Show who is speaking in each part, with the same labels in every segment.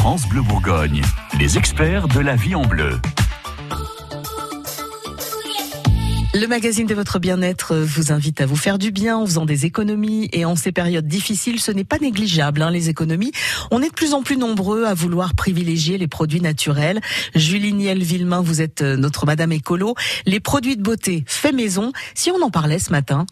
Speaker 1: France Bleu Bourgogne, les experts de la vie en bleu.
Speaker 2: Le magazine de votre bien-être vous invite à vous faire du bien en faisant des économies et en ces périodes difficiles, ce n'est pas négligeable, hein, les économies. On est de plus en plus nombreux à vouloir privilégier les produits naturels. Julie Niel-Villemain, vous êtes notre Madame Écolo. Les produits de beauté fait maison, si on en parlait ce matin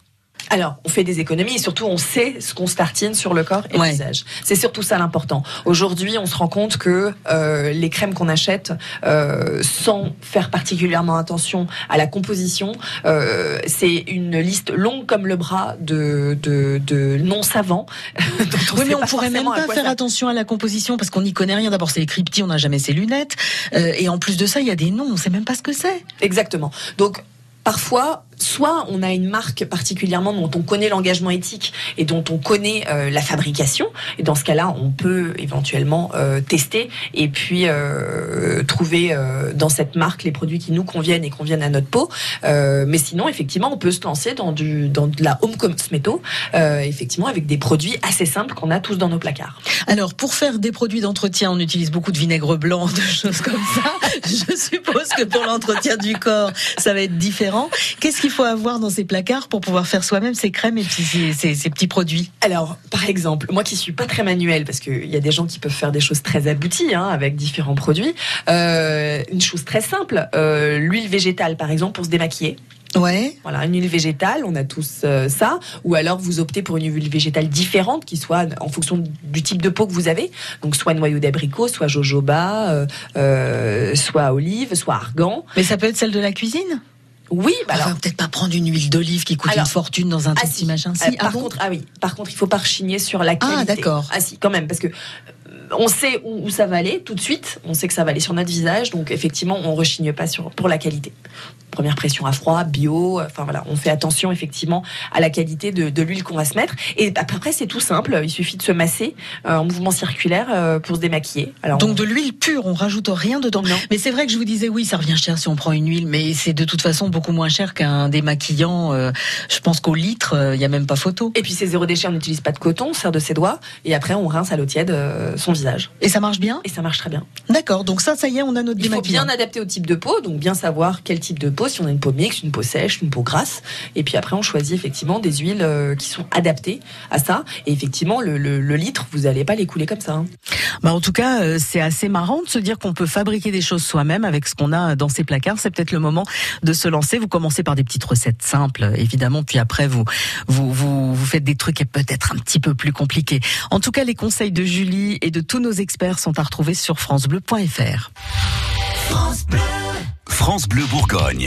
Speaker 3: alors, on fait des économies et surtout, on sait ce qu'on se tartine sur le corps et le visage. C'est surtout ça l'important. Aujourd'hui, on se rend compte que euh, les crèmes qu'on achète, euh, sans faire particulièrement attention à la composition, euh, c'est une liste longue comme le bras de, de, de non savants.
Speaker 2: oui, mais on pourrait même pas faire attention à la composition parce qu'on n'y connaît rien. D'abord, c'est écrit petit, on n'a jamais ses lunettes. et en plus de ça, il y a des noms, on sait même pas ce que c'est.
Speaker 3: Exactement. Donc, parfois, soit on a une marque particulièrement dont on connaît l'engagement éthique et dont on connaît euh, la fabrication. Et dans ce cas-là, on peut éventuellement euh, tester et puis euh, trouver dans cette marque les produits qui nous conviennent et conviennent à notre peau. mais sinon, effectivement, on peut se lancer dans, du, dans de la home cosmeto, effectivement, avec des produits assez simples qu'on a tous dans nos placards.
Speaker 2: Alors, pour faire des produits d'entretien, on utilise beaucoup de vinaigre blanc, de choses comme ça. Je suppose que pour l'entretien du corps, ça va être différent. Qu'est-ce qui il faut avoir dans ses placards pour pouvoir faire soi-même ses crèmes et ses ces, petits produits
Speaker 3: Alors, par exemple, moi qui suis pas très manuel, parce qu'il y a des gens qui peuvent faire des choses très abouties hein, avec différents produits, euh, une chose très simple, euh, l'huile végétale par exemple pour se démaquiller.
Speaker 2: Ouais.
Speaker 3: Voilà, une huile végétale, on a tous euh, ça. Ou alors vous optez pour une huile végétale différente qui soit en fonction du type de peau que vous avez. Donc soit noyau d'abricot, soit jojoba, soit olive, soit argan.
Speaker 2: Mais ça peut être celle de la cuisine?
Speaker 3: Oui,
Speaker 2: bah alors peut-être pas prendre une huile d'olive qui coûte une fortune dans un
Speaker 3: ah,
Speaker 2: machin.
Speaker 3: Si, euh, par ah contre, ah oui, par contre, il faut pas rechigner sur la ah, qualité.
Speaker 2: Ah d'accord.
Speaker 3: Ah si, quand même, parce que euh, on sait où, ça va aller tout de suite. On sait que ça va aller sur notre visage, donc effectivement, on rechigne pas sur pour la qualité première pression à froid, bio. Enfin voilà, on fait attention effectivement à la qualité de, l'huile qu'on va se mettre. Et après, c'est tout simple. Il suffit de se masser euh, en mouvement circulaire euh, pour se démaquiller.
Speaker 2: Alors, Donc de l'huile pure, on rajoute rien dedans.
Speaker 3: Non.
Speaker 2: Mais c'est vrai que je vous disais, oui, ça revient cher si on prend une huile, mais c'est de toute façon beaucoup moins cher qu'un démaquillant. Euh, je pense qu'au litre, il n'y a même pas photo.
Speaker 3: Et puis c'est zéro déchet, on n'utilise pas de coton, on sert de ses doigts. Et après, on rince à l'eau tiède son visage.
Speaker 2: Et ça marche bien?
Speaker 3: Et ça marche très bien.
Speaker 2: D'accord. Donc ça, ça y est, on a notre
Speaker 3: démaquillant. Il faut bien adapter au type de peau, donc bien savoir quel type de peau, si on a une peau mixte, une peau sèche, une peau grasse. Et puis après, on choisit effectivement des huiles euh, qui sont adaptées à ça. Et effectivement, le, litre, vous n'allez pas les couler comme ça. Hein.
Speaker 2: Bah en tout cas, euh, c'est assez marrant de se dire qu'on peut fabriquer des choses soi-même avec ce qu'on a dans ses placards. C'est peut-être le moment de se lancer. Vous commencez par des petites recettes simples, évidemment, puis après vous vous vous, vous faites des trucs peut-être un petit peu plus compliqués. En tout cas, les conseils de Julie et de tous nos experts sont à retrouver sur francebleu.fr.
Speaker 1: France Bleu, France Bleu Bourgogne.